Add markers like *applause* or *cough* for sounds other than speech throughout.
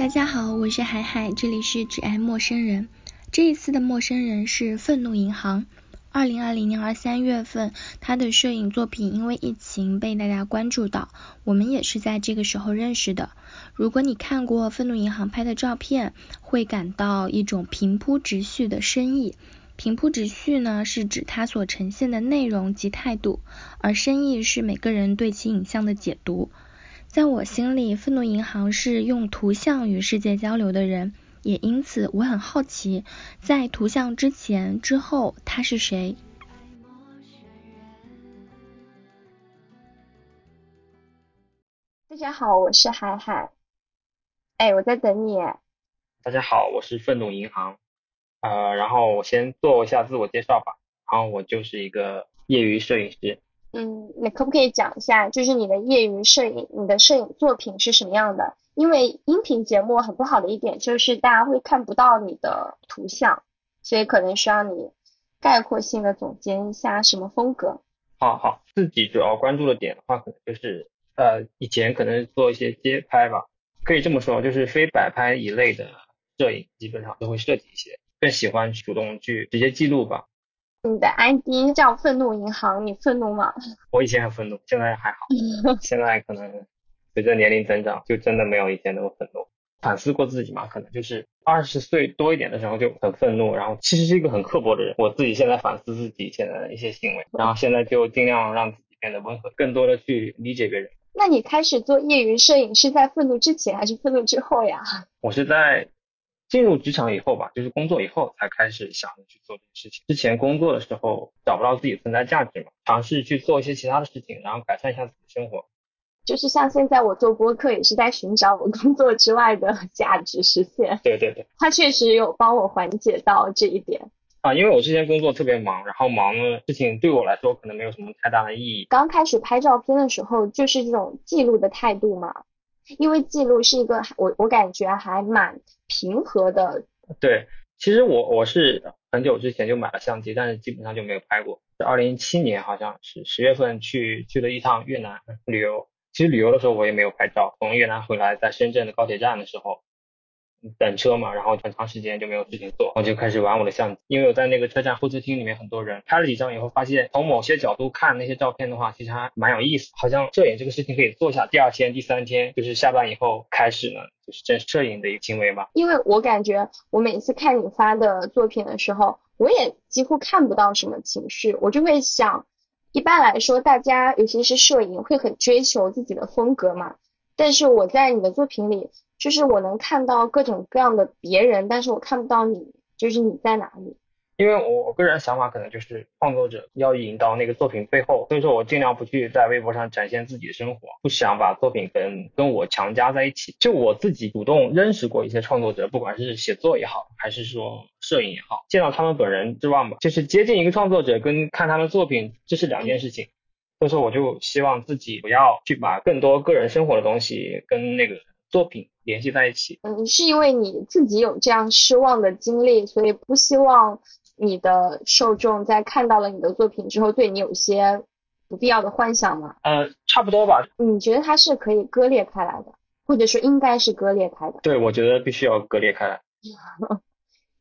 大家好，我是海海，这里是只爱陌生人。这一次的陌生人是愤怒银行。二零二零年二三月份，他的摄影作品因为疫情被大家关注到，我们也是在这个时候认识的。如果你看过愤怒银行拍的照片，会感到一种平铺直叙的深意。平铺直叙呢，是指它所呈现的内容及态度，而深意是每个人对其影像的解读。在我心里，愤怒银行是用图像与世界交流的人，也因此我很好奇，在图像之前、之后，他是谁？大家好，我是海海。哎，我在等你。大家好，我是愤怒银行。呃，然后我先做一下自我介绍吧。然后我就是一个业余摄影师。嗯，你可不可以讲一下，就是你的业余摄影，你的摄影作品是什么样的？因为音频节目很不好的一点就是大家会看不到你的图像，所以可能需要你概括性的总结一下什么风格。好好，自己主要关注的点的话，可能就是呃，以前可能做一些街拍吧，可以这么说，就是非摆拍一类的摄影，基本上都会涉及一些，更喜欢主动去直接记录吧。你的 ID 叫愤怒银行，你愤怒吗？*laughs* 我以前很愤怒，现在还好。*laughs* 现在可能随着年龄增长，就真的没有以前那么愤怒。反思过自己嘛，可能就是二十岁多一点的时候就很愤怒，然后其实是一个很刻薄的人。我自己现在反思自己现在的一些行为，然后现在就尽量让自己变得温和，更多的去理解别人。那你开始做业余摄影是在愤怒之前还是愤怒之后呀？*laughs* 我是在。进入职场以后吧，就是工作以后才开始想着去做这个事情。之前工作的时候找不到自己存在价值嘛，尝试去做一些其他的事情，然后改善一下自己的生活。就是像现在我做播客，也是在寻找我工作之外的 *laughs* 价值实现。对对对，它确实有帮我缓解到这一点。啊，因为我之前工作特别忙，然后忙的事情对我来说可能没有什么太大的意义。刚开始拍照片的时候，就是这种记录的态度嘛。因为记录是一个我我感觉还蛮平和的。对，其实我我是很久之前就买了相机，但是基本上就没有拍过。二零一七年好像是十月份去去了一趟越南旅游，其实旅游的时候我也没有拍照。从越南回来，在深圳的高铁站的时候。等车嘛，然后很长时间就没有事情做，我就开始玩我的相机。因为我在那个车站候车厅里面，很多人拍了几张以后，发现从某些角度看那些照片的话，其实还蛮有意思，好像摄影这个事情可以做下。第二天、第三天就是下班以后开始呢，就是正摄影的一个行为嘛。因为我感觉我每次看你发的作品的时候，我也几乎看不到什么情绪，我就会想，一般来说大家尤其是摄影会很追求自己的风格嘛，但是我在你的作品里。就是我能看到各种各样的别人，但是我看不到你，就是你在哪里？因为我我个人想法可能就是创作者要引到那个作品背后，所以说我尽量不去在微博上展现自己的生活，不想把作品跟跟我强加在一起。就我自己主动认识过一些创作者，不管是写作也好，还是说摄影也好，见到他们本人之外嘛，就是接近一个创作者跟看他的作品，这是两件事情。所以说我就希望自己不要去把更多个人生活的东西跟那个作品。联系在一起，嗯，是因为你自己有这样失望的经历，所以不希望你的受众在看到了你的作品之后，对你有一些不必要的幻想吗？呃，差不多吧。你觉得它是可以割裂开来的，或者说应该是割裂开的？对，我觉得必须要割裂开来。*laughs*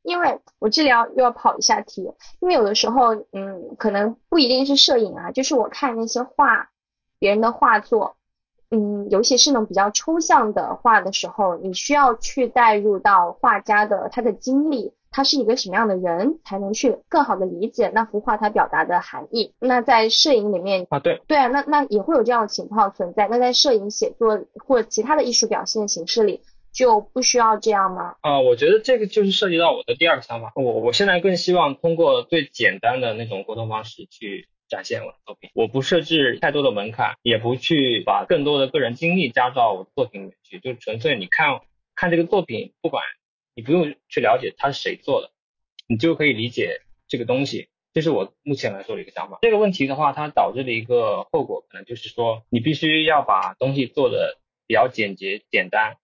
因为我这里要又要跑一下题，因为有的时候，嗯，可能不一定是摄影啊，就是我看那些画，别人的画作。嗯，尤其是那种比较抽象的画的时候，你需要去带入到画家的他的经历，他是一个什么样的人，才能去更好的理解那幅画它表达的含义。那在摄影里面啊，对对啊，那那也会有这样的情况存在。那在摄影写作或其他的艺术表现形式里，就不需要这样吗？啊，我觉得这个就是涉及到我的第二个想法。我我现在更希望通过最简单的那种沟通方式去。展现我的作品，我不设置太多的门槛，也不去把更多的个人经历加到我的作品里面去，就纯粹你看看这个作品，不管你不用去了解它是谁做的，你就可以理解这个东西。这是我目前来说的一个想法。这个问题的话，它导致的一个后果，可能就是说你必须要把东西做的比较简洁简单，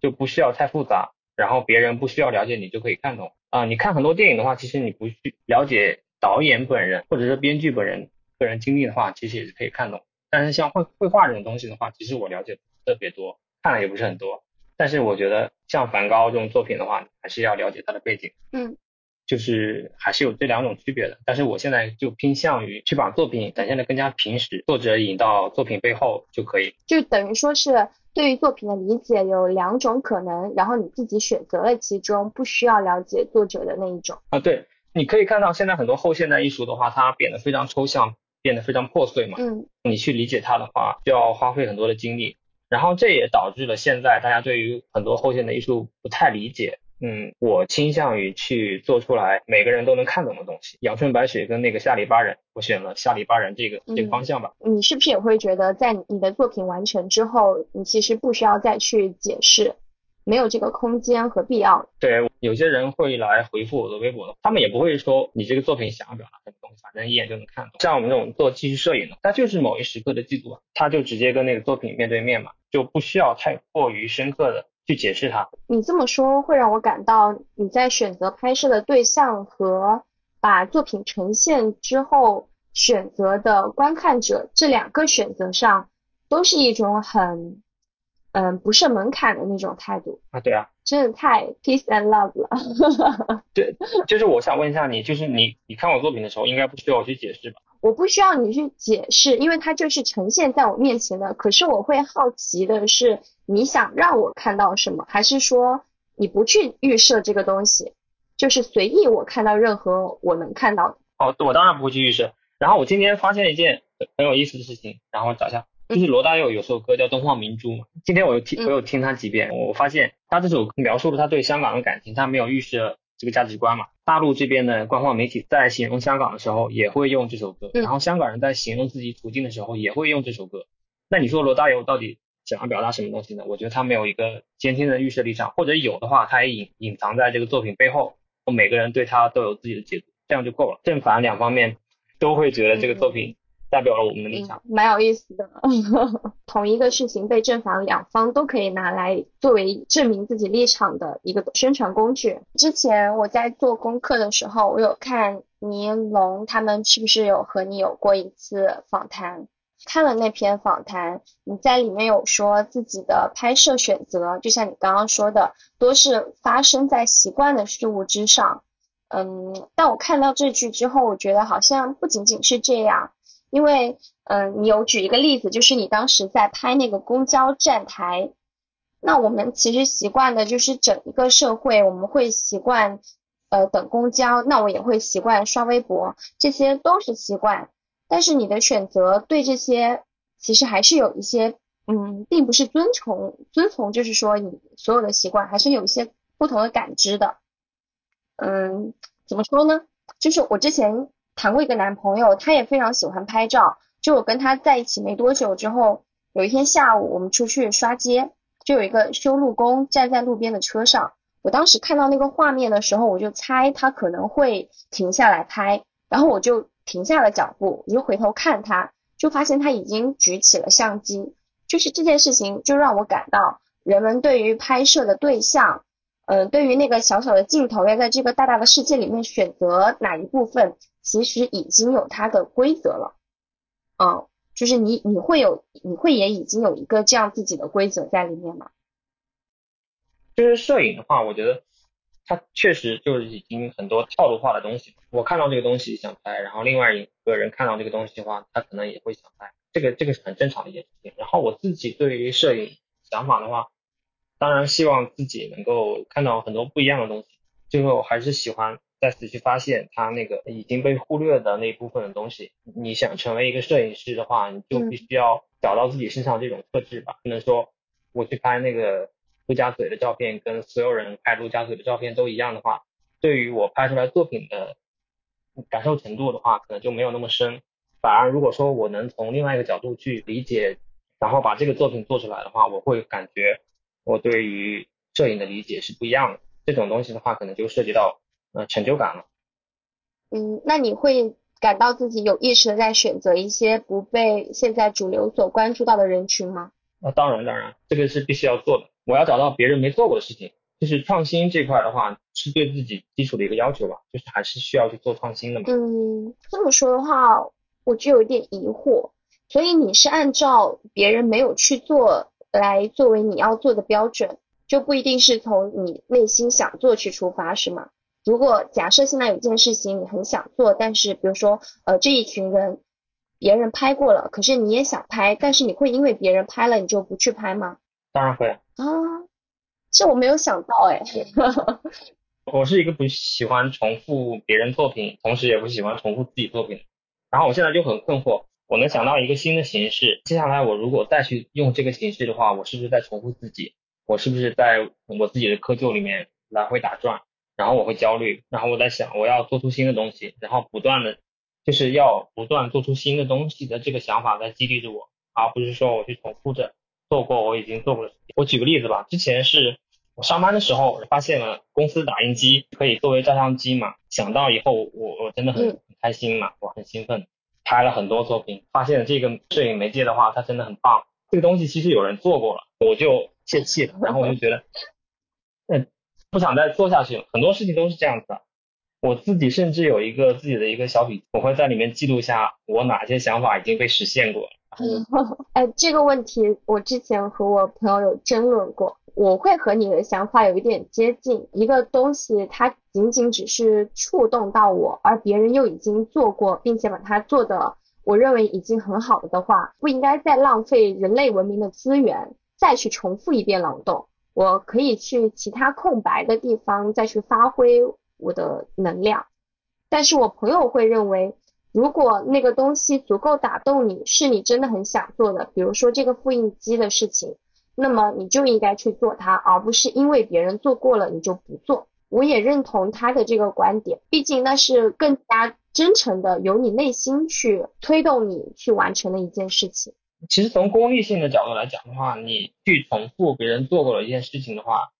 就不需要太复杂，然后别人不需要了解你就可以看懂啊。你看很多电影的话，其实你不去了解。导演本人或者是编剧本人个人经历的话，其实也是可以看懂。但是像绘绘画这种东西的话，其实我了解特别多，看了也不是很多。但是我觉得像梵高这种作品的话，还是要了解他的背景。嗯。就是还是有这两种区别的，但是我现在就偏向于去把作品展现的更加平实，作者引到作品背后就可以。就等于说是对于作品的理解有两种可能，然后你自己选择了其中，不需要了解作者的那一种。啊，对，你可以看到现在很多后现代艺术的话，它变得非常抽象，变得非常破碎嘛。嗯。你去理解它的话，就要花费很多的精力，然后这也导致了现在大家对于很多后现代艺术不太理解。嗯，我倾向于去做出来每个人都能看懂的东西。阳春白雪跟那个下里巴人，我选了下里巴人这个这个方向吧。你是不是也会觉得，在你的作品完成之后，你其实不需要再去解释，没有这个空间和必要？对，有些人会来回复我的微博，他们也不会说你这个作品想要表达什么东西，反正一眼就能看懂。像我们这种做纪实摄影的，他就是某一时刻的记录，他就直接跟那个作品面对面嘛，就不需要太过于深刻的。去解释它。你这么说会让我感到你在选择拍摄的对象和把作品呈现之后选择的观看者这两个选择上，都是一种很嗯不设门槛的那种态度啊。对啊，真的太 peace and love 了。*laughs* 对，就是我想问一下你，就是你你看我作品的时候，应该不需要我去解释吧？我不需要你去解释，因为它就是呈现在我面前的。可是我会好奇的是，你想让我看到什么，还是说你不去预设这个东西，就是随意我看到任何我能看到的？哦，我当然不会去预设。然后我今天发现一件很有意思的事情，然后找一下，就是罗大佑有首歌叫《东方明珠》嘛。今天我又听，我又听他几遍，我发现他这首描述了他对香港的感情，他没有预设。这个价值观嘛，大陆这边的官方媒体在形容香港的时候也会用这首歌，然后香港人在形容自己处境的时候也会用这首歌。那你说罗大佑到底想要表达什么东西呢？我觉得他没有一个坚定的预设立场，或者有的话，他也隐隐藏在这个作品背后，每个人对他都有自己的解读，这样就够了。正反两方面都会觉得这个作品。代表了我们的立场，蛮有意思的。*laughs* 同一个事情被正反两方都可以拿来作为证明自己立场的一个宣传工具。之前我在做功课的时候，我有看尼龙他们是不是有和你有过一次访谈？看了那篇访谈，你在里面有说自己的拍摄选择，就像你刚刚说的，都是发生在习惯的事物之上。嗯，但我看到这句之后，我觉得好像不仅仅是这样。因为，嗯，你有举一个例子，就是你当时在拍那个公交站台，那我们其实习惯的就是整一个社会，我们会习惯，呃，等公交，那我也会习惯刷微博，这些都是习惯。但是你的选择对这些其实还是有一些，嗯，并不是遵从遵从，就是说你所有的习惯还是有一些不同的感知的。嗯，怎么说呢？就是我之前。谈过一个男朋友，他也非常喜欢拍照。就我跟他在一起没多久之后，有一天下午我们出去刷街，就有一个修路工站在路边的车上。我当时看到那个画面的时候，我就猜他可能会停下来拍，然后我就停下了脚步，我就回头看他，就发现他已经举起了相机。就是这件事情就让我感到，人们对于拍摄的对象，嗯，对于那个小小的镜头，要在这个大大的世界里面选择哪一部分。其实已经有它的规则了，嗯，就是你你会有你会也已经有一个这样自己的规则在里面吗？就是摄影的话，我觉得它确实就是已经很多套路化的东西。我看到这个东西想拍，然后另外一个人看到这个东西的话，他可能也会想拍，这个这个是很正常的一件事情。然后我自己对于摄影想法的话，当然希望自己能够看到很多不一样的东西。最后还是喜欢。再次去发现他那个已经被忽略的那一部分的东西。你想成为一个摄影师的话，你就必须要找到自己身上这种特质吧。不能说我去拍那个陆家嘴的照片，跟所有人拍陆家嘴的照片都一样的话，对于我拍出来作品的感受程度的话，可能就没有那么深。反而如果说我能从另外一个角度去理解，然后把这个作品做出来的话，我会感觉我对于摄影的理解是不一样的。这种东西的话，可能就涉及到。呃，成就感了。嗯，那你会感到自己有意识的在选择一些不被现在主流所关注到的人群吗？啊，当然当然，这个是必须要做的。我要找到别人没做过的事情，就是创新这块的话，是对自己基础的一个要求吧，就是还是需要去做创新的嘛。嗯，这么说的话，我就有一点疑惑。所以你是按照别人没有去做来作为你要做的标准？就不一定是从你内心想做去出发，是吗？如果假设现在有件事情你很想做，但是比如说呃这一群人别人拍过了，可是你也想拍，但是你会因为别人拍了你就不去拍吗？当然会啊，这我没有想到哎。*laughs* 我是一个不喜欢重复别人作品，同时也不喜欢重复自己作品。然后我现在就很困惑，我能想到一个新的形式，接下来我如果再去用这个形式的话，我是不是在重复自己？我是不是在我自己的窠臼里面来回打转？然后我会焦虑，然后我在想我要做出新的东西，然后不断的就是要不断做出新的东西的这个想法在激励着我，而不是说我去重复着做过我已经做过的事情。我举个例子吧，之前是。我上班的时候发现了公司打印机可以作为照相机嘛，想到以后我我真的很很开心嘛，我很兴奋，拍了很多作品，发现这个摄影媒介的话它真的很棒，这个东西其实有人做过了，我就泄气了，然后我就觉得，嗯，不想再做下去了。很多事情都是这样子的，我自己甚至有一个自己的一个小笔记，我会在里面记录下我哪些想法已经被实现过。嗯哎，这个问题我之前和我朋友有争论过。我会和你的想法有一点接近，一个东西它仅仅只是触动到我，而别人又已经做过，并且把它做的我认为已经很好了的话，不应该再浪费人类文明的资源，再去重复一遍劳动。我可以去其他空白的地方再去发挥我的能量。但是我朋友会认为，如果那个东西足够打动你，是你真的很想做的，比如说这个复印机的事情。那么你就应该去做它，而不是因为别人做过了你就不做。我也认同他的这个观点，毕竟那是更加真诚的，由你内心去推动你去完成的一件事情。其实从功利性的角度来讲的话，你去重复别人做过的一件事情的话，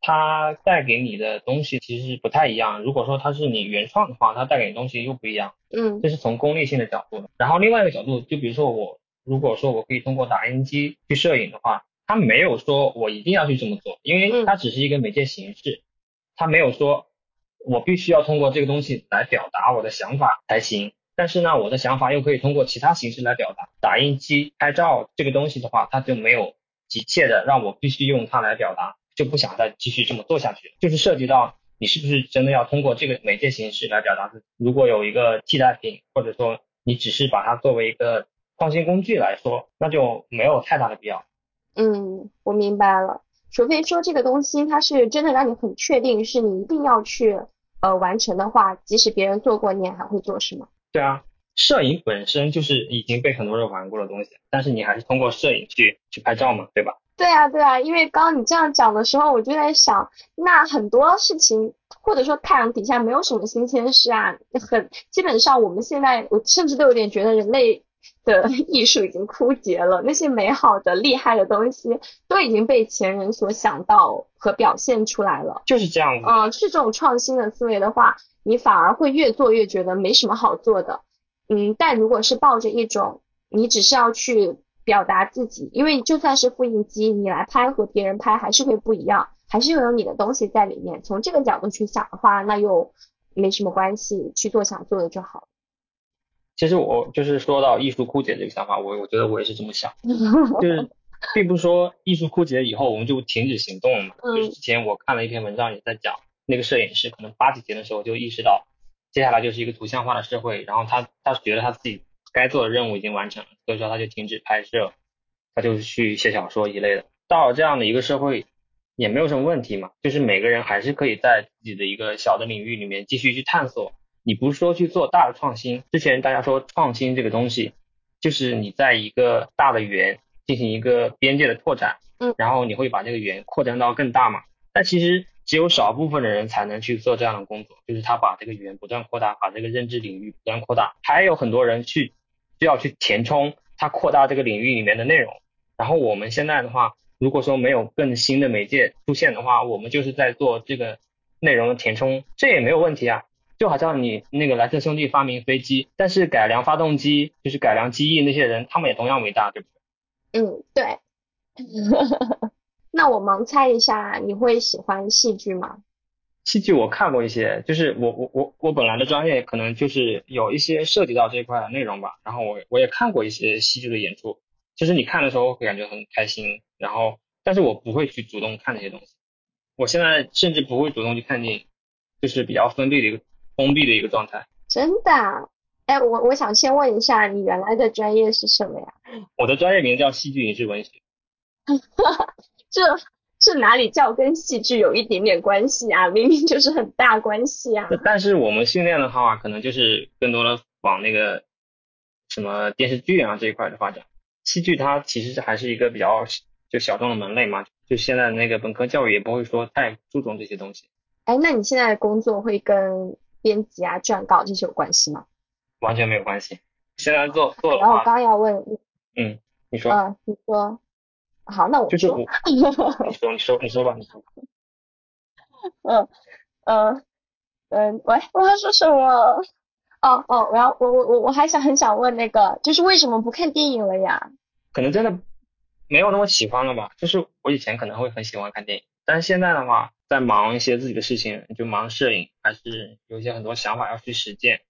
它带给你的东西其实是不太一样。如果说它是你原创的话，它带给你东西又不一样。嗯，这是从功利性的角度。然后另外一个角度，就比如说我，如果说我可以通过打印机去摄影的话。它没有说我一定要去这么做，因为它只是一个媒介形式，它没有说我必须要通过这个东西来表达我的想法才行。但是呢，我的想法又可以通过其他形式来表达。打印机拍照这个东西的话，它就没有急切的让我必须用它来表达，就不想再继续这么做下去。就是涉及到你是不是真的要通过这个媒介形式来表达自己。如果有一个替代品，或者说你只是把它作为一个创新工具来说，那就没有太大的必要。嗯，我明白了。除非说这个东西它是真的让你很确定，是你一定要去呃完成的话，即使别人做过，你也还会做，是吗？对啊，摄影本身就是已经被很多人玩过的东西，但是你还是通过摄影去去拍照嘛，对吧？对啊，对啊，因为刚刚你这样讲的时候，我就在想，那很多事情或者说太阳底下没有什么新鲜事啊，很基本上我们现在我甚至都有点觉得人类。的 *laughs* 艺术已经枯竭了，那些美好的、厉害的东西都已经被前人所想到和表现出来了。就是这样子。嗯，是这种创新的思维的话，你反而会越做越觉得没什么好做的。嗯，但如果是抱着一种你只是要去表达自己，因为就算是复印机，你来拍和别人拍还是会不一样，还是有你的东西在里面。从这个角度去想的话，那又没什么关系，去做想做的就好。其实我就是说到艺术枯竭这个想法，我我觉得我也是这么想，就是 *laughs* 并不是说艺术枯竭以后我们就停止行动了嘛。就是之前我看了一篇文章也在讲，那个摄影师可能八几年的时候就意识到，接下来就是一个图像化的社会，然后他他觉得他自己该做的任务已经完成了，所以说他就停止拍摄，他就去写小说一类的。到了这样的一个社会也没有什么问题嘛，就是每个人还是可以在自己的一个小的领域里面继续去探索。你不是说去做大的创新，之前大家说创新这个东西，就是你在一个大的圆进行一个边界的拓展，嗯，然后你会把这个圆扩展到更大嘛？但其实只有少部分的人才能去做这样的工作，就是他把这个语言不断扩大，把这个认知领域不断扩大，还有很多人去需要去填充他扩大这个领域里面的内容。然后我们现在的话，如果说没有更新的媒介出现的话，我们就是在做这个内容的填充，这也没有问题啊。就好像你那个莱特兄弟发明飞机，但是改良发动机就是改良机翼那些人，他们也同样伟大，对不对？嗯，对。那我盲猜一下，你会喜欢戏剧吗？戏剧我看过一些，就是我我我我本来的专业可能就是有一些涉及到这块的内容吧，然后我我也看过一些戏剧的演出，就是你看的时候会感觉很开心，然后。但是我不会去主动看那些东西。我现在甚至不会主动去看电影，就是比较封闭的一个封闭的一个状态。真的？哎，我我想先问一下，你原来的专业是什么呀？我的专业名叫戏剧影视文学。*laughs* 这这哪里叫跟戏剧有一点点关系啊？明明就是很大关系啊！但是我们训练的话，可能就是更多的往那个什么电视剧啊这一块的发展。戏剧它其实还是一个比较就小众的门类嘛，就现在那个本科教育也不会说太注重这些东西。哎，那你现在的工作会跟编辑啊、撰稿这些有关系吗？完全没有关系。现在做做然后我刚要问，嗯，你说，嗯，你说。好，那我就是我，*laughs* 你说你说你说吧，你说。*laughs* 嗯嗯嗯，喂，我要说什么？哦哦，我要我我我我还想很想问那个，就是为什么不看电影了呀？可能真的没有那么喜欢了吧。就是我以前可能会很喜欢看电影，但是现在的话，在忙一些自己的事情，就忙摄影，还是有一些很多想法要去实践，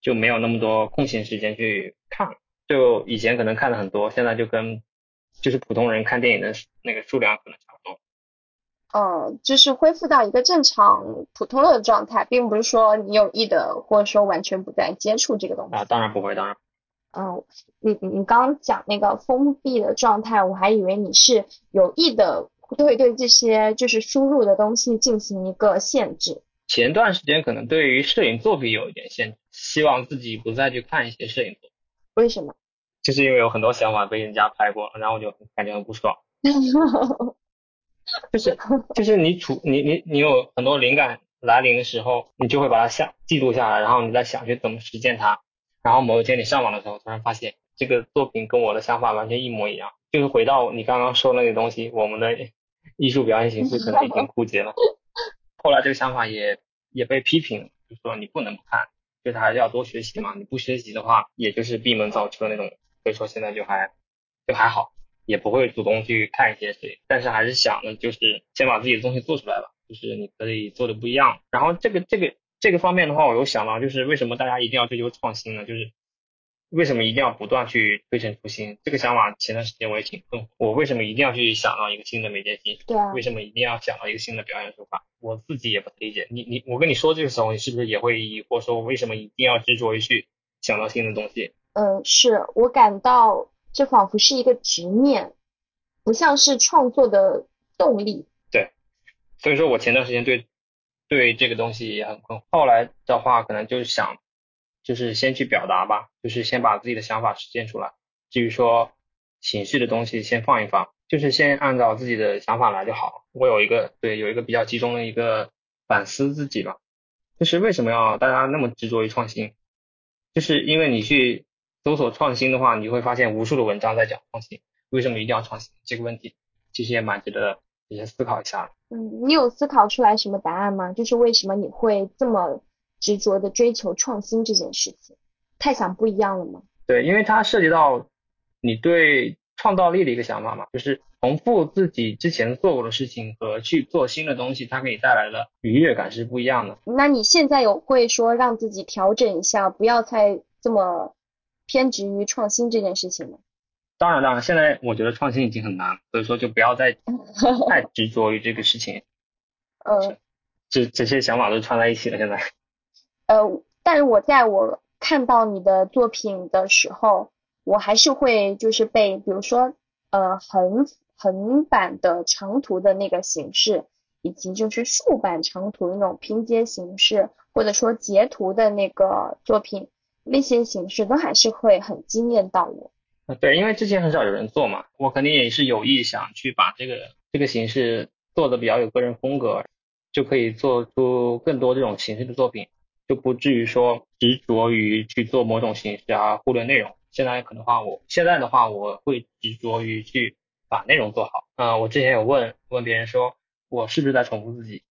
就没有那么多空闲时间去看。就以前可能看的很多，现在就跟。就是普通人看电影的那个数量可能差不多。嗯，就是恢复到一个正常普通的状态，并不是说你有意的或者说完全不再接触这个东西。啊，当然不会，当然。嗯，你你刚刚讲那个封闭的状态，我还以为你是有意的会对这些就是输入的东西进行一个限制。前段时间可能对于摄影作品有一点限制，希望自己不再去看一些摄影作品。为什么？就是因为有很多想法被人家拍过，然后我就感觉很不爽。*laughs* 就是就是你处你你你有很多灵感来临的时候，你就会把它下记录下来，然后你再想去怎么实践它。然后某一天你上网的时候，突然发现这个作品跟我的想法完全一模一样。就是回到你刚刚说那个东西，我们的艺术表现形式可能已经枯竭了。后来这个想法也也被批评，就说你不能不看，就是还是要多学习嘛。你不学习的话，也就是闭门造车那种。所以说现在就还就还好，也不会主动去看一些谁，但是还是想的就是先把自己的东西做出来吧，就是你可以做的不一样。然后这个这个这个方面的话，我有想到就是为什么大家一定要追求创新呢？就是为什么一定要不断去推陈出新？这个想法前段时间我也挺困惑，我为什么一定要去想到一个新的媒介形式？对啊。为什么一定要想到一个新的表演手法？我自己也不理解。你你我跟你说这个时候，你是不是也会疑惑说为什么一定要执着于去想到新的东西？嗯，是我感到这仿佛是一个执念，不像是创作的动力。对，所以说我前段时间对对这个东西也很困惑。后来的话，可能就是想，就是先去表达吧，就是先把自己的想法实现出来。至于说形式的东西，先放一放，就是先按照自己的想法来就好。我有一个对有一个比较集中的一个反思自己吧，就是为什么要大家那么执着于创新？就是因为你去。搜索创新的话，你会发现无数的文章在讲创新。为什么一定要创新？这个问题其实也蛮值得你先思考一下。嗯，你有思考出来什么答案吗？就是为什么你会这么执着的追求创新这件事情？太想不一样了吗？对，因为它涉及到你对创造力的一个想法嘛，就是重复自己之前做过的事情和去做新的东西，它给你带来的愉悦感是不一样的。那你现在有会说让自己调整一下，不要再这么。偏执于创新这件事情吗？当然，当然，现在我觉得创新已经很难，所以说就不要再 *laughs* 太执着于这个事情。*laughs* 呃，这这些想法都串在一起了，现在。呃，但是我在我看到你的作品的时候，我还是会就是被，比如说呃横横版的长图的那个形式，以及就是竖版长图的那种拼接形式，或者说截图的那个作品。那些形式都还是会很惊艳到我。对，因为之前很少有人做嘛，我肯定也是有意想去把这个这个形式做的比较有个人风格，就可以做出更多这种形式的作品，就不至于说执着于去做某种形式啊，忽略内容。现在可能话，我现在的话，我会执着于去把内容做好。嗯，我之前有问问别人说，我是不是在重复自己？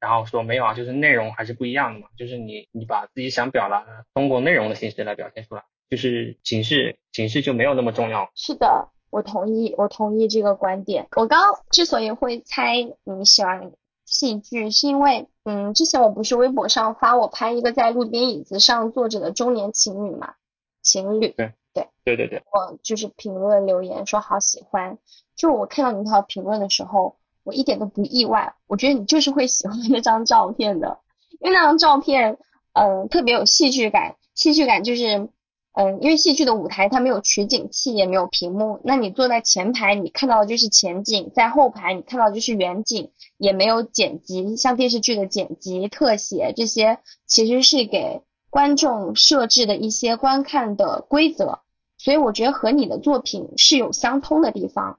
然后说没有啊，就是内容还是不一样的嘛，就是你你把自己想表达的通过内容的形式来表现出来，就是形式形式就没有那么重要。是的，我同意，我同意这个观点。我刚之所以会猜你喜欢戏剧，是因为嗯，之前我不是微博上发我拍一个在路边椅子上坐着的中年情侣嘛，情侣。对。对？对对对，我就是评论留言说好喜欢，就我看到你那条评论的时候，我一点都不意外，我觉得你就是会喜欢那张照片的，因为那张照片，嗯，特别有戏剧感，戏剧感就是。嗯，因为戏剧的舞台它没有取景器，也没有屏幕，那你坐在前排，你看到的就是前景；在后排，你看到就是远景，也没有剪辑，像电视剧的剪辑、特写这些，其实是给观众设置的一些观看的规则。所以我觉得和你的作品是有相通的地方，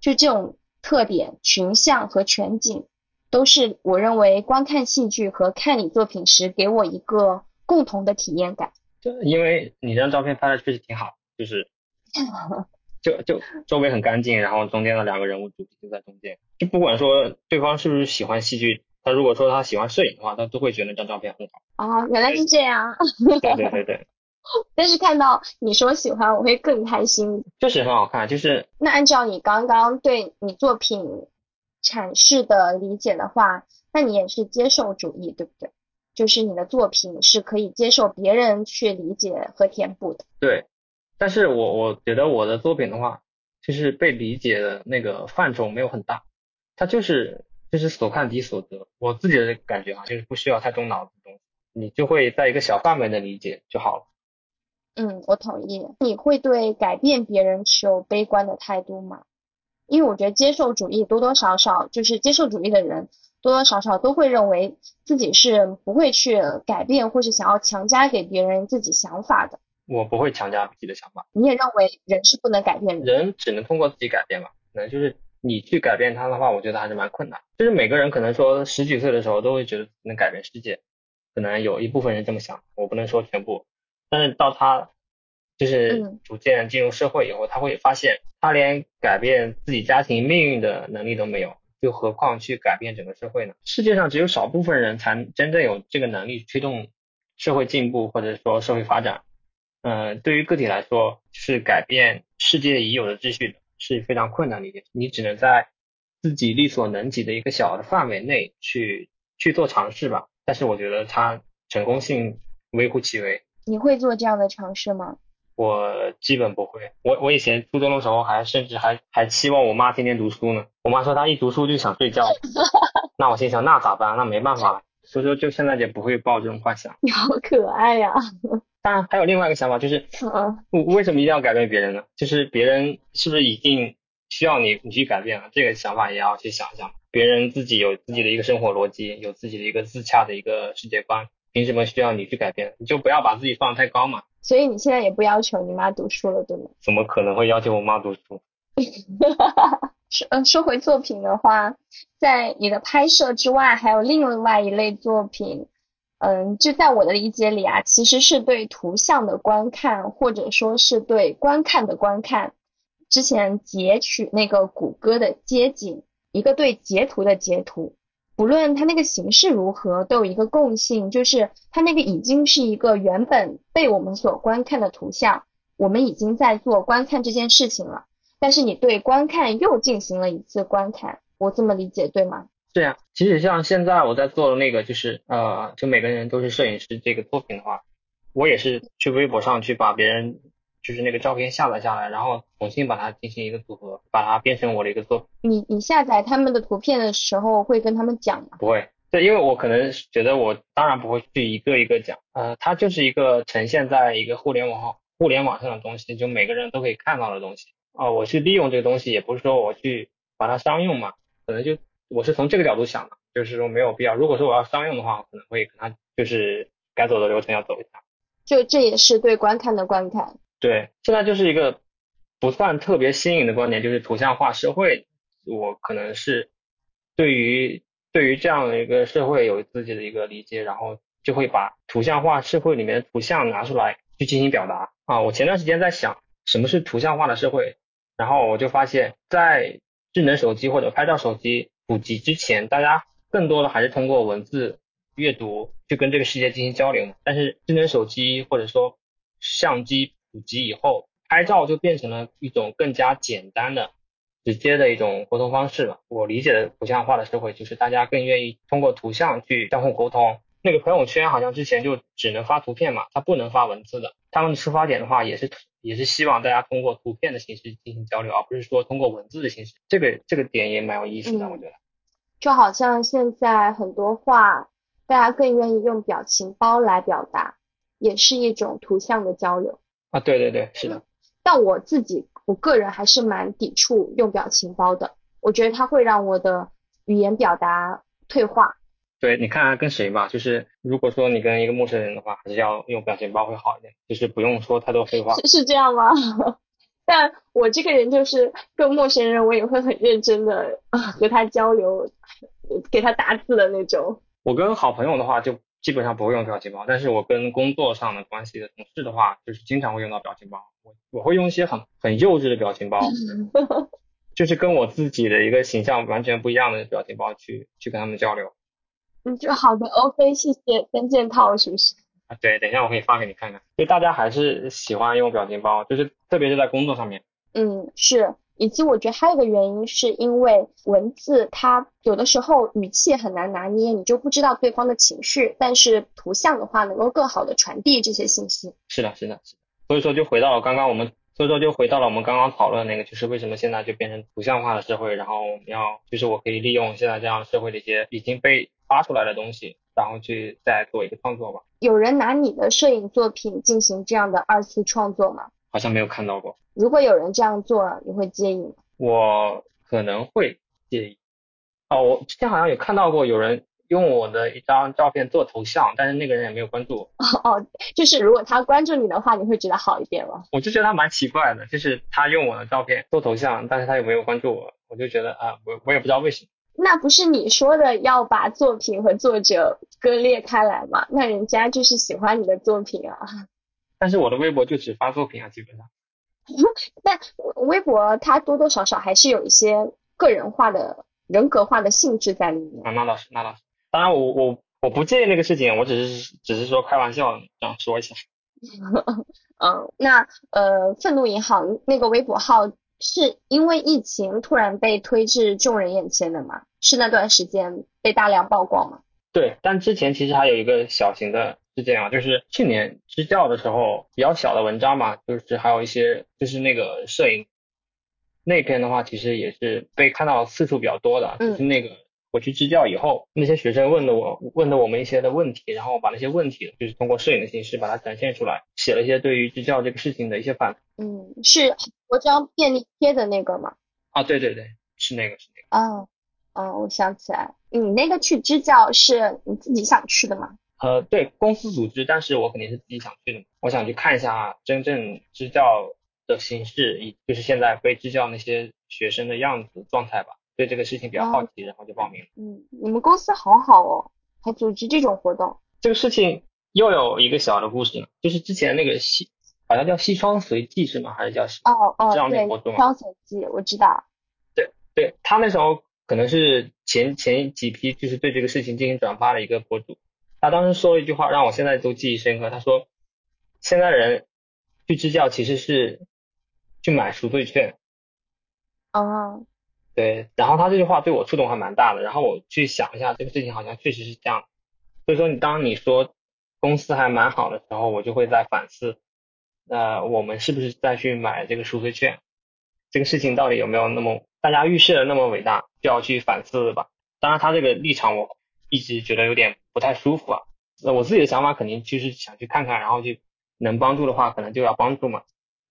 就这种特点、群像和全景，都是我认为观看戏剧和看你作品时给我一个共同的体验感。就因为你这张照片拍的确实挺好，就是 *laughs* 就就周围很干净，然后中间的两个人物主题就在中间，就不管说对方是不是喜欢戏剧，他如果说他喜欢摄影的话，他都会觉得那张照片很好。哦，原来是这样。对对对对。*laughs* 但是看到你说喜欢，我会更开心。就是很好看，就是那按照你刚刚对你作品阐释的理解的话，那你也是接受主义，对不对？就是你的作品是可以接受别人去理解和填补的。对，但是我我觉得我的作品的话，就是被理解的那个范畴没有很大，它就是就是所看即所得。我自己的感觉啊，就是不需要太动脑子的东西，你就会在一个小范围的理解就好了。嗯，我同意。你会对改变别人持有悲观的态度吗？因为我觉得接受主义多多少少就是接受主义的人。多多少少都会认为自己是不会去改变，或是想要强加给别人自己想法的。我不会强加自己的想法。你也认为人是不能改变的？人只能通过自己改变嘛？可能就是你去改变他的话，我觉得还是蛮困难。就是每个人可能说十几岁的时候都会觉得能改变世界，可能有一部分人这么想，我不能说全部。但是到他就是逐渐进入社会以后，他会发现他连改变自己家庭命运的能力都没有。又何况去改变整个社会呢？世界上只有少部分人才真正有这个能力推动社会进步或者说社会发展。嗯，对于个体来说，是改变世界已有的秩序是非常困难的一件事。你只能在自己力所能及的一个小的范围内去去做尝试吧。但是我觉得它成功性微乎其微。你会做这样的尝试吗？我基本不会，我我以前初中的时候还甚至还还期望我妈天天读书呢。我妈说她一读书就想睡觉，*laughs* 那我心想那咋办？那没办法了，所以说就现在就不会抱这种幻想。你好可爱呀！*laughs* 当然还有另外一个想法就是，我为什么一定要改变别人呢？就是别人是不是已经需要你你去改变了？这个想法也要去想一想。别人自己有自己的一个生活逻辑，有自己的一个自洽的一个世界观，凭什么需要你去改变？你就不要把自己放得太高嘛。所以你现在也不要求你妈读书了，对吗？怎么可能会要求我妈读书？*laughs* 说嗯，说回作品的话，在你的拍摄之外，还有另外一类作品，嗯，就在我的理解里啊，其实是对图像的观看，或者说是对观看的观看。之前截取那个谷歌的街景，一个对截图的截图。无论它那个形式如何，都有一个共性，就是它那个已经是一个原本被我们所观看的图像，我们已经在做观看这件事情了。但是你对观看又进行了一次观看，我这么理解对吗？对呀，其实像现在我在做的那个，就是呃，就每个人都是摄影师这个作品的话，我也是去微博上去把别人。就是那个照片下载下来，然后重新把它进行一个组合，把它变成我的一个作品。你你下载他们的图片的时候会跟他们讲吗？不会，对，因为我可能觉得我当然不会去一个一个讲，呃，它就是一个呈现在一个互联网互联网上的东西，就每个人都可以看到的东西。哦，我去利用这个东西，也不是说我去把它商用嘛，可能就我是从这个角度想的，就是说没有必要。如果说我要商用的话，可能会跟他就是该走的流程要走一下。就这也是对观看的观看。对，现在就是一个不算特别新颖的观点，就是图像化社会。我可能是对于对于这样的一个社会有自己的一个理解，然后就会把图像化社会里面的图像拿出来去进行表达啊。我前段时间在想什么是图像化的社会，然后我就发现，在智能手机或者拍照手机普及之前，大家更多的还是通过文字阅读去跟这个世界进行交流。但是智能手机或者说相机。普及以后，拍照就变成了一种更加简单的、直接的一种沟通方式了。我理解的图像化的社会，就是大家更愿意通过图像去相互沟通，那个朋友圈好像之前就只能发图片嘛，它不能发文字的。他们的出发点的话，也是也是希望大家通过图片的形式进行交流，而不是说通过文字的形式。这个这个点也蛮有意思的，我觉得。就好像现在很多话，大家更愿意用表情包来表达，也是一种图像的交流。啊，对对对，是的。但我自己，我个人还是蛮抵触用表情包的，我觉得它会让我的语言表达退化。对，你看跟谁吧，就是如果说你跟一个陌生人的话，还是要用表情包会好一点，就是不用说太多废话。是是这样吗？*laughs* 但我这个人就是跟陌生人，我也会很认真的和他交流，给他打字的那种。我跟好朋友的话，就基本上不会用表情包，但是我跟工作上的关系的同事的话，就是经常会用到表情包。我我会用一些很很幼稚的表情包，*laughs* 就是跟我自己的一个形象完全不一样的表情包去去跟他们交流。嗯，就好的，OK，谢谢三件套，是不是？啊，对，等一下我可以发给你看看。就大家还是喜欢用表情包，就是特别是在工作上面。嗯，是，以及我觉得还有个原因是因为文字它有的时候语气很难拿捏，你就不知道对方的情绪，但是图像的话能够更好的传递这些信息。是的，是的，是的。所以说就回到了刚刚我们，所以说就回到了我们刚刚讨论那个，就是为什么现在就变成图像化的社会，然后我们要，就是我可以利用现在这样社会的一些已经被。发出来的东西，然后去再做一个创作吧。有人拿你的摄影作品进行这样的二次创作吗？好像没有看到过。如果有人这样做，你会介意吗？我可能会介意。哦，我之前好像有看到过有人用我的一张照片做头像，但是那个人也没有关注我。哦，就是如果他关注你的话，你会觉得好一点吗？我就觉得他蛮奇怪的，就是他用我的照片做头像，但是他也没有关注我，我就觉得啊，我我也不知道为什么。那不是你说的要把作品和作者割裂开来吗？那人家就是喜欢你的作品啊。但是我的微博就只发作品啊，基本上。*laughs* 但微博它多多少少还是有一些个人化的人格化的性质在里面。啊，那倒是，那倒是。当然，我我我不介意那个事情，我只是只是说开玩笑这样说一下。*laughs* 嗯，那呃，愤怒银行那个微博号。是因为疫情突然被推至众人眼前的吗？是那段时间被大量曝光吗？对，但之前其实还有一个小型的事件啊，就是去年支教的时候比较小的文章嘛，就是还有一些就是那个摄影那篇的话，其实也是被看到次数比较多的，就是那个。我去支教以后，那些学生问的我问的我们一些的问题，然后把那些问题就是通过摄影的形式把它展现出来，写了一些对于支教这个事情的一些反。嗯，是国章便利贴的那个吗？啊，对对对，是那个是那个。哦，哦，我想起来，你那个去支教是你自己想去的吗？呃，对，公司组织，但是我肯定是自己想去的。我想去看一下真正支教的形式，以就是现在被支教那些学生的样子状态吧。对这个事情比较好奇，然后就报名了。嗯，你们公司好好哦，还组织这种活动。这个事情又有一个小的故事呢，就是之前那个西，好像叫西双随记是吗？还是叫哦哦，这样的活动？西窗随记，我知道。对对，他那时候可能是前前几批就是对这个事情进行转发的一个博主，他当时说了一句话，让我现在都记忆深刻。他说，现在人去支教其实是去买赎罪券。哦。对，然后他这句话对我触动还蛮大的，然后我去想一下，这个事情好像确实是这样。所以说，你当你说公司还蛮好的时候，我就会在反思，那我们是不是再去买这个赎罪券？这个事情到底有没有那么大家预设的那么伟大？就要去反思吧。当然，他这个立场我一直觉得有点不太舒服啊。那我自己的想法肯定就是想去看看，然后就能帮助的话，可能就要帮助嘛。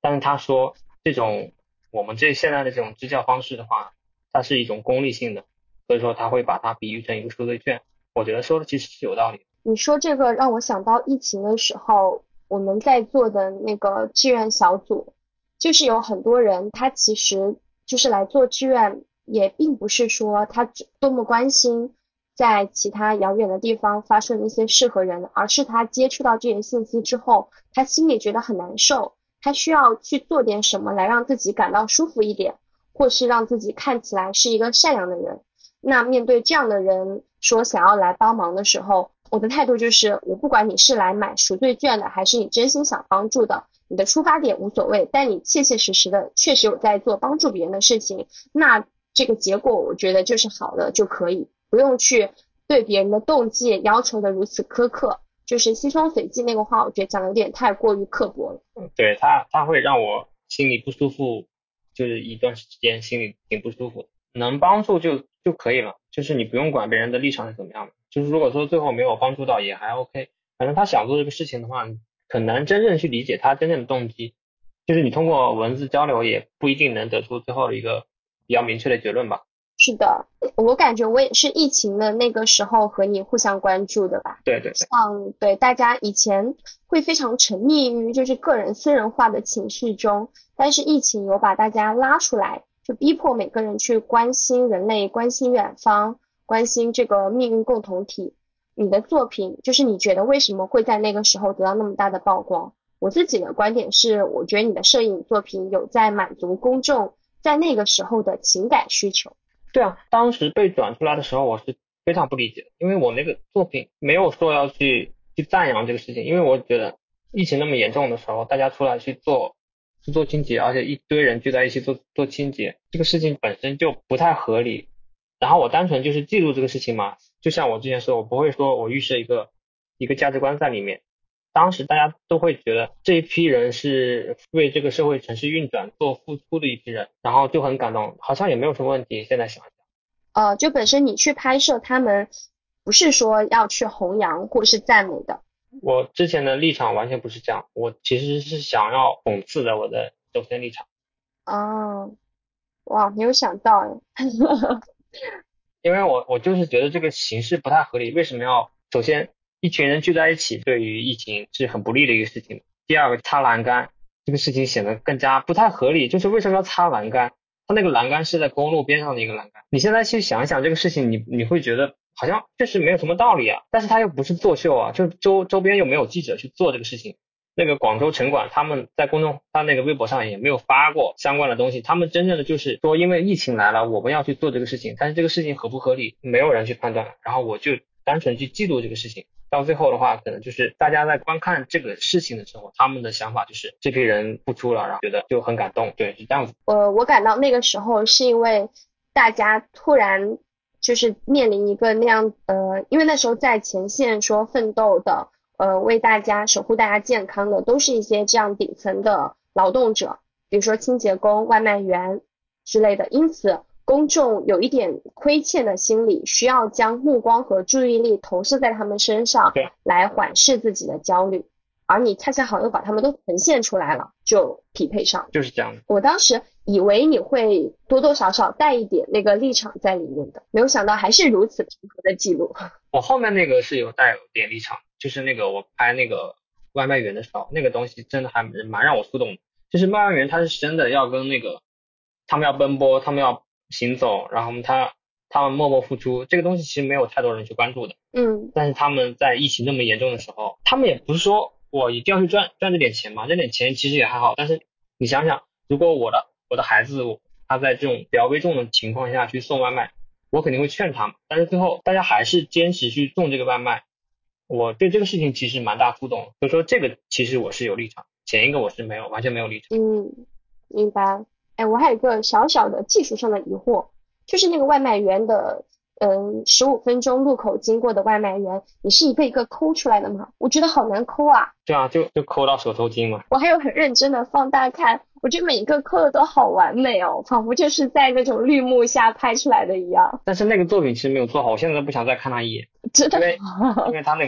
但是他说这种我们这现在的这种支教方式的话，它是一种功利性的，所以说他会把它比喻成一个赎罪券。我觉得说的其实是有道理。你说这个让我想到疫情的时候，我们在做的那个志愿小组，就是有很多人，他其实就是来做志愿，也并不是说他多么关心在其他遥远的地方发生一些事和人，而是他接触到这些信息之后，他心里觉得很难受，他需要去做点什么来让自己感到舒服一点。或是让自己看起来是一个善良的人，那面对这样的人说想要来帮忙的时候，我的态度就是，我不管你是来买赎罪券的，还是你真心想帮助的，你的出发点无所谓，但你切切实实的确实有在做帮助别人的事情，那这个结果我觉得就是好的就可以，不用去对别人的动机要求的如此苛刻。就是西窗随记那个话，我觉得讲的有点太过于刻薄了。嗯对他，他会让我心里不舒服，就是一段时间心里挺不舒服。能帮助就就可以了，就是你不用管别人的立场是怎么样的。就是如果说最后没有帮助到，也还 OK。反正他想做这个事情的话，很难真正去理解他真正的动机。就是你通过文字交流，也不一定能得出最后的一个比较明确的结论吧。是的，我感觉我也是疫情的那个时候和你互相关注的吧。对对。像对大家以前会非常沉溺于就是个人私人化的情绪中，但是疫情有把大家拉出来。就逼迫每个人去关心人类，关心远方，关心这个命运共同体。你的作品，就是你觉得为什么会在那个时候得到那么大的曝光？我自己的观点是，我觉得你的摄影作品有在满足公众在那个时候的情感需求。对啊，当时被转出来的时候，我是非常不理解，因为我那个作品没有说要去去赞扬这个事情，因为我觉得疫情那么严重的时候，大家出来去做。去做清洁，而且一堆人聚在一起做做清洁，这个事情本身就不太合理。然后我单纯就是记录这个事情嘛，就像我之前说，我不会说我预设一个一个价值观在里面。当时大家都会觉得这一批人是为这个社会城市运转做付出的一批人，然后就很感动，好像也没有什么问题。现在想想，呃，就本身你去拍摄他们，不是说要去弘扬或是赞美的。我之前的立场完全不是这样，我其实是想要讽刺的我的首先立场。哦，哇，没有想到哎，*laughs* 因为我我就是觉得这个形式不太合理，为什么要首先一群人聚在一起，对于疫情是很不利的一个事情。第二个擦栏杆这个事情显得更加不太合理，就是为什么要擦栏杆？它那个栏杆是在公路边上的一个栏杆，你现在去想一想这个事情，你你会觉得。好像确实没有什么道理啊，但是他又不是作秀啊，就周周边又没有记者去做这个事情。那个广州城管他们在公众他那个微博上也没有发过相关的东西，他们真正的就是说因为疫情来了，我们要去做这个事情，但是这个事情合不合理，没有人去判断。然后我就单纯去记录这个事情，到最后的话，可能就是大家在观看这个事情的时候，他们的想法就是这批人付出了，然后觉得就很感动，对，是这样子。呃，我感到那个时候是因为大家突然。就是面临一个那样，呃，因为那时候在前线说奋斗的，呃，为大家守护大家健康的，都是一些这样顶层的劳动者，比如说清洁工、外卖员之类的。因此，公众有一点亏欠的心理，需要将目光和注意力投射在他们身上，来缓释自己的焦虑。而你恰恰好又把他们都呈现出来了，就匹配上，就是这样。我当时以为你会多多少少带一点那个立场在里面的，没有想到还是如此平和的记录。*laughs* 我后面那个是有带有点立场，就是那个我拍那个外卖员的时候，那个东西真的还蛮让我触动的。就是外卖员他是真的要跟那个，他们要奔波，他们要行走，然后他他们默默付出，这个东西其实没有太多人去关注的。嗯。但是他们在疫情那么严重的时候，他们也不是说。我一定要去赚赚这点钱嘛？这点钱其实也还好，但是你想想，如果我的我的孩子他在这种比较危重的情况下去送外卖，我肯定会劝他，但是最后大家还是坚持去送这个外卖，我对这个事情其实蛮大触动，所以说这个其实我是有立场，前一个我是没有完全没有立场。嗯，明白。哎，我还有一个小小的技术上的疑惑，就是那个外卖员的。嗯，十五分钟路口经过的外卖员，你是一个一个抠出来的吗？我觉得好难抠啊。对啊，就就抠到手抽筋嘛。我还有很认真的放大看，我觉得每一个抠的都好完美哦，仿佛就是在那种绿幕下拍出来的一样。但是那个作品其实没有做好，我现在都不想再看他一眼。真的？因为 *laughs* 因为他那，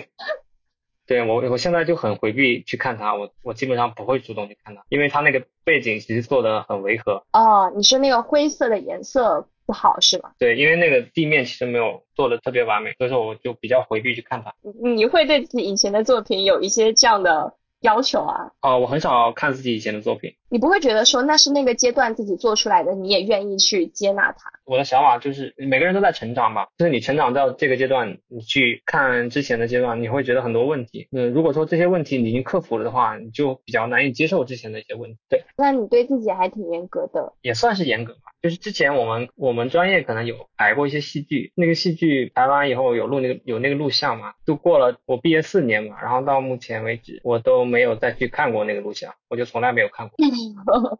对我我现在就很回避去看他，我我基本上不会主动去看他，因为他那个背景其实做的很违和。哦，你说那个灰色的颜色。不好是吧？对，因为那个地面其实没有做的特别完美，所以说我就比较回避去看他。你会对自己以前的作品有一些这样的要求啊？哦，我很少看自己以前的作品。你不会觉得说那是那个阶段自己做出来的，你也愿意去接纳它？我的想法就是每个人都在成长吧，就是你成长到这个阶段，你去看之前的阶段，你会觉得很多问题。嗯，如果说这些问题你已经克服了的话，你就比较难以接受之前的一些问题。对，那你对自己还挺严格的。也算是严格吧。就是之前我们我们专业可能有排过一些戏剧，那个戏剧排完以后有录那个有那个录像嘛，就过了我毕业四年嘛，然后到目前为止我都没有再去看过那个录像，我就从来没有看过。*laughs*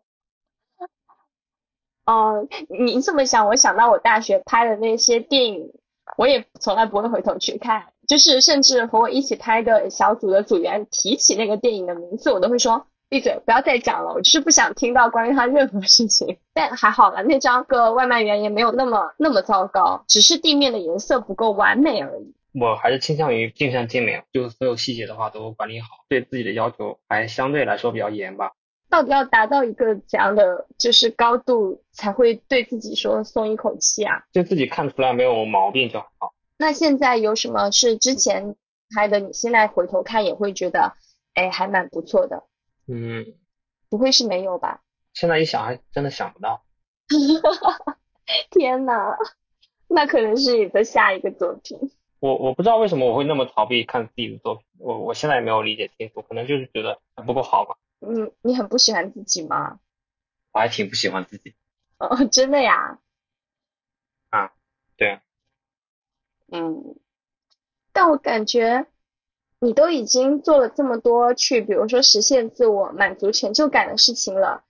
哦，你这么想，我想到我大学拍的那些电影，我也从来不会回头去看，就是甚至和我一起拍的小组的组员提起那个电影的名字，我都会说闭嘴，不要再讲了，我就是不想听到关于他任何事情。*laughs* 但还好了，那张个外卖员也没有那么那么糟糕，只是地面的颜色不够完美而已。我还是倾向于尽善尽美，就所有细节的话都管理好，对自己的要求还相对来说比较严吧。到底要达到一个怎样的就是高度，才会对自己说松一口气啊？就自己看出来没有毛病就好。那现在有什么是之前拍的，你现在回头看也会觉得，哎，还蛮不错的？嗯，不会是没有吧？现在一想还真的想不到。*laughs* 天呐，那可能是你的下一个作品。我我不知道为什么我会那么逃避看自己的作品，我我现在也没有理解清楚，可能就是觉得不够好吧。你你很不喜欢自己吗？我还挺不喜欢自己。哦，真的呀？啊，对啊。嗯，但我感觉你都已经做了这么多去，比如说实现自我、满足成就感的事情了，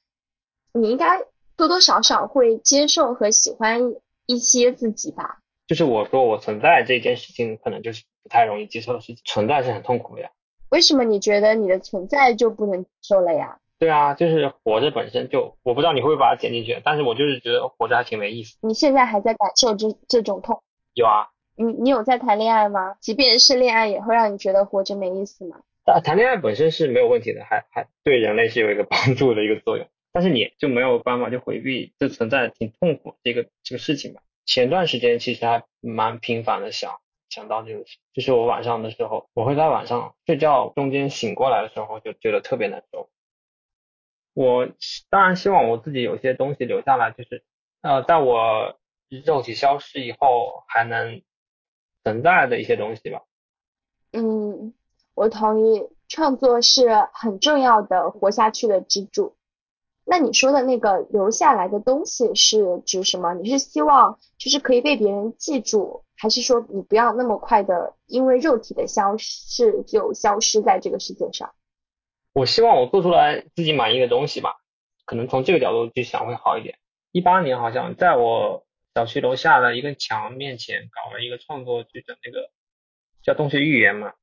你应该多多少少会接受和喜欢一些自己吧？就是我说我存在这件事情，可能就是不太容易接受的事情。存在是很痛苦的呀。为什么你觉得你的存在就不能接受了呀？对啊，就是活着本身就，我不知道你会不会把它剪进去，但是我就是觉得活着还挺没意思。你现在还在感受这这种痛？有啊。你你有在谈恋爱吗？即便是恋爱，也会让你觉得活着没意思吗？啊，谈恋爱本身是没有问题的，还还对人类是有一个帮助的一个作用，但是你就没有办法去回避这存在挺痛苦这个这个事情吧？前段时间其实还蛮频繁的想。想到这个事，就是我晚上的时候，我会在晚上睡觉中间醒过来的时候，就觉得特别难受。我当然希望我自己有些东西留下来，就是呃，在我肉体消失以后还能存在的一些东西吧。嗯，我同意，创作是很重要的活下去的支柱。那你说的那个留下来的东西是指什么？你是希望就是可以被别人记住？还是说你不要那么快的，因为肉体的消失就消失在这个世界上。我希望我做出来自己满意的东西吧，可能从这个角度去想会好一点。一八年好像在我小区楼下的一个墙面前搞了一个创作剧的那个叫洞穴寓言嘛，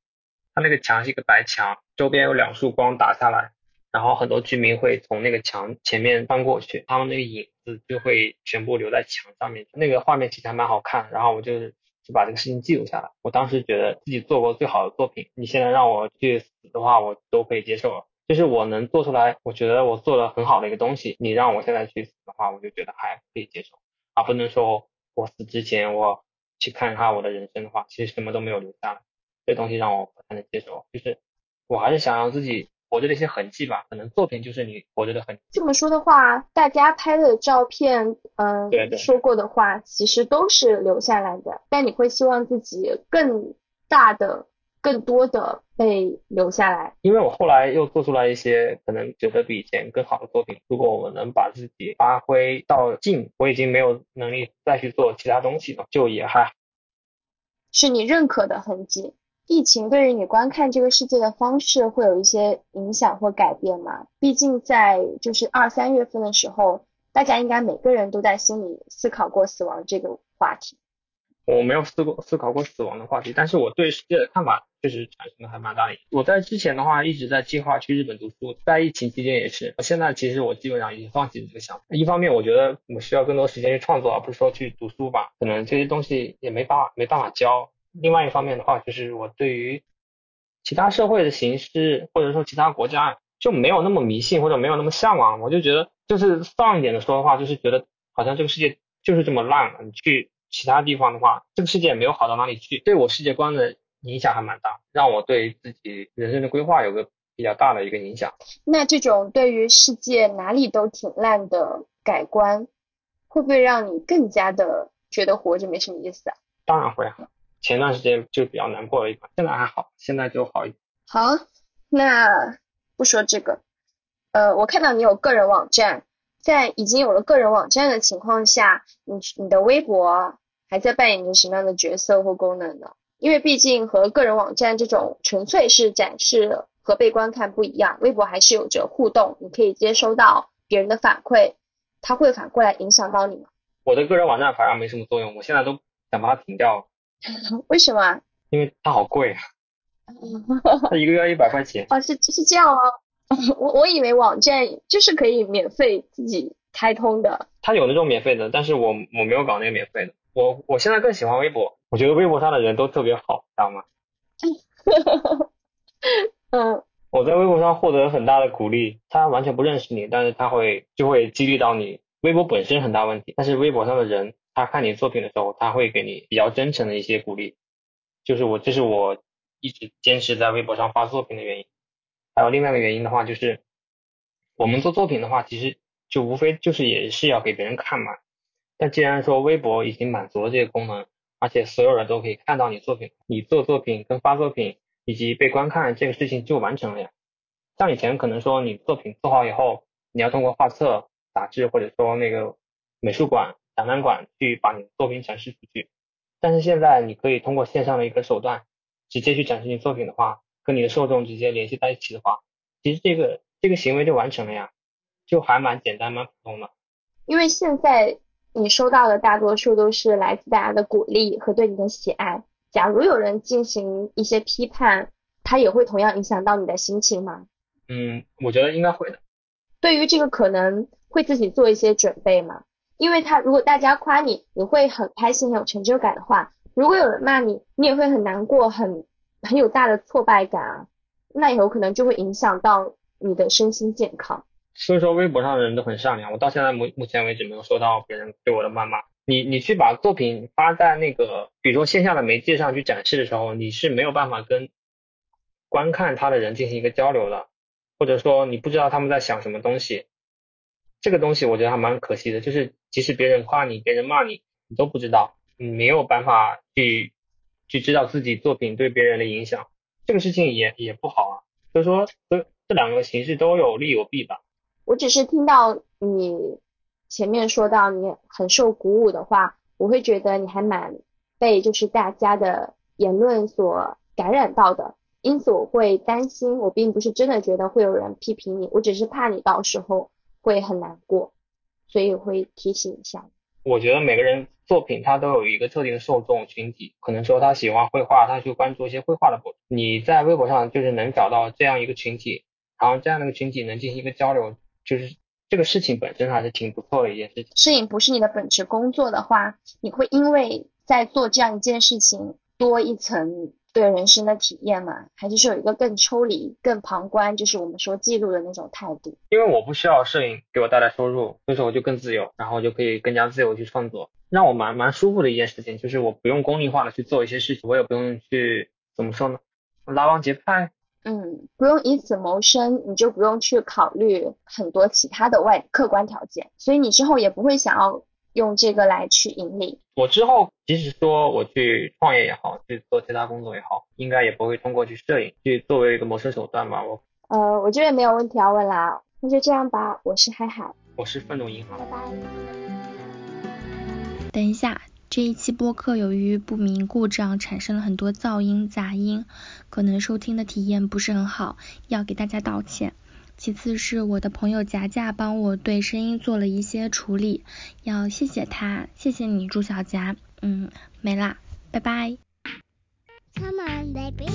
它那个墙是一个白墙，周边有两束光打下来，然后很多居民会从那个墙前面翻过去，他们那个影子就会全部留在墙上面，那个画面其实还蛮好看，然后我就。就把这个事情记录下来。我当时觉得自己做过最好的作品，你现在让我去死的话，我都可以接受。就是我能做出来，我觉得我做的很好的一个东西，你让我现在去死的话，我就觉得还可以接受。而不能说我死之前我去看一下我的人生的话，其实什么都没有留下来，这东西让我不太能接受。就是我还是想要自己。活着的一些痕迹吧，可能作品就是你活着的痕迹。这么说的话，大家拍的照片，嗯，说过的话，其实都是留下来的。但你会希望自己更大的、更多的被留下来。因为我后来又做出来一些可能觉得比以前更好的作品。如果我们能把自己发挥到尽，我已经没有能力再去做其他东西了，就也还是你认可的痕迹。疫情对于你观看这个世界的方式会有一些影响或改变吗？毕竟在就是二三月份的时候，大家应该每个人都在心里思考过死亡这个话题。我没有思过思考过死亡的话题，但是我对世界的看法确实产生了还蛮大的。我在之前的话一直在计划去日本读书，在疫情期间也是。现在其实我基本上已经放弃了这个想法。一方面我觉得我需要更多时间去创作，而不是说去读书吧，可能这些东西也没办法没办法教。另外一方面的话，就是我对于其他社会的形式，或者说其他国家就没有那么迷信，或者没有那么向往。我就觉得，就是丧一点的说的话，就是觉得好像这个世界就是这么烂。你去其他地方的话，这个世界也没有好到哪里去。对我世界观的影响还蛮大，让我对自己人生的规划有个比较大的一个影响。那这种对于世界哪里都挺烂的改观，会不会让你更加的觉得活着没什么意思啊？当然会啊。前段时间就比较难过的一款，现在还好，现在就好一点。好，那不说这个，呃，我看到你有个人网站，在已经有了个人网站的情况下，你你的微博还在扮演着什么样的角色或功能呢？因为毕竟和个人网站这种纯粹是展示和被观看不一样，微博还是有着互动，你可以接收到别人的反馈，它会反过来影响到你吗？我的个人网站反而没什么作用，我现在都想把它停掉。*laughs* 为什么？因为它好贵啊，*laughs* 它一个月要一百块钱。哦，是是这样吗？*laughs* 我我以为网站就是可以免费自己开通的。它有那种免费的，但是我我没有搞那个免费的。我我现在更喜欢微博，我觉得微博上的人都特别好，知道吗？嗯。我在微博上获得很大的鼓励，他完全不认识你，但是他会就会激励到你。微博本身很大问题，但是微博上的人，他看你作品的时候，他会给你比较真诚的一些鼓励。就是我，这是我一直坚持在微博上发作品的原因。还有另外一个原因的话，就是我们做作品的话，其实就无非就是也是要给别人看嘛。但既然说微博已经满足了这个功能，而且所有人都可以看到你作品，你做作品跟发作品。以及被观看这个事情就完成了呀。像以前可能说你作品做好以后，你要通过画册、杂志或者说那个美术馆、展览馆去把你的作品展示出去。但是现在你可以通过线上的一个手段，直接去展示你作品的话，跟你的受众直接联系在一起的话，其实这个这个行为就完成了呀，就还蛮简单蛮普通的。因为现在你收到的大多数都是来自大家的鼓励和对你的喜爱。假如有人进行一些批判，他也会同样影响到你的心情吗？嗯，我觉得应该会的。对于这个可能会自己做一些准备吗？因为他如果大家夸你，你会很开心、很有成就感的话，如果有人骂你，你也会很难过、很很有大的挫败感啊，那有可能就会影响到你的身心健康。所以说，微博上的人都很善良，我到现在目目前为止没有收到别人对我的谩骂。你你去把作品发在那个，比如说线下的媒介上去展示的时候，你是没有办法跟观看他的人进行一个交流的，或者说你不知道他们在想什么东西，这个东西我觉得还蛮可惜的。就是即使别人夸你，别人骂你，你都不知道，你没有办法去去知道自己作品对别人的影响，这个事情也也不好啊。所以说，这这两个形式都有利有弊吧。我只是听到你。前面说到你很受鼓舞的话，我会觉得你还蛮被就是大家的言论所感染到的，因此我会担心，我并不是真的觉得会有人批评你，我只是怕你到时候会很难过，所以会提醒一下。我觉得每个人作品他都有一个特定的受众群体，可能说他喜欢绘画，他去关注一些绘画的博主，你在微博上就是能找到这样一个群体，然后这样的一个群体能进行一个交流，就是。这个事情本身还是挺不错的一件事情。摄影不是你的本职工作的话，你会因为在做这样一件事情多一层对人生的体验嘛？还是说有一个更抽离、更旁观，就是我们说记录的那种态度？因为我不需要摄影给我带来收入，所以说我就更自由，然后就可以更加自由去创作，让我蛮蛮舒服的一件事情，就是我不用功利化的去做一些事情，我也不用去怎么说呢，拉帮结派。嗯，不用以此谋生，你就不用去考虑很多其他的外客观条件，所以你之后也不会想要用这个来去盈利。我之后即使说我去创业也好，去做其他工作也好，应该也不会通过去摄影去作为一个谋生手段吧？我呃，我这边没有问题要问啦，那就这样吧。我是海海，我是愤怒银行，拜拜。等一下。这一期播客由于不明故障产生了很多噪音杂音，可能收听的体验不是很好，要给大家道歉。其次是我的朋友夹夹帮我对声音做了一些处理，要谢谢他，谢谢你朱小夹。嗯，没啦，拜拜。Come on, baby.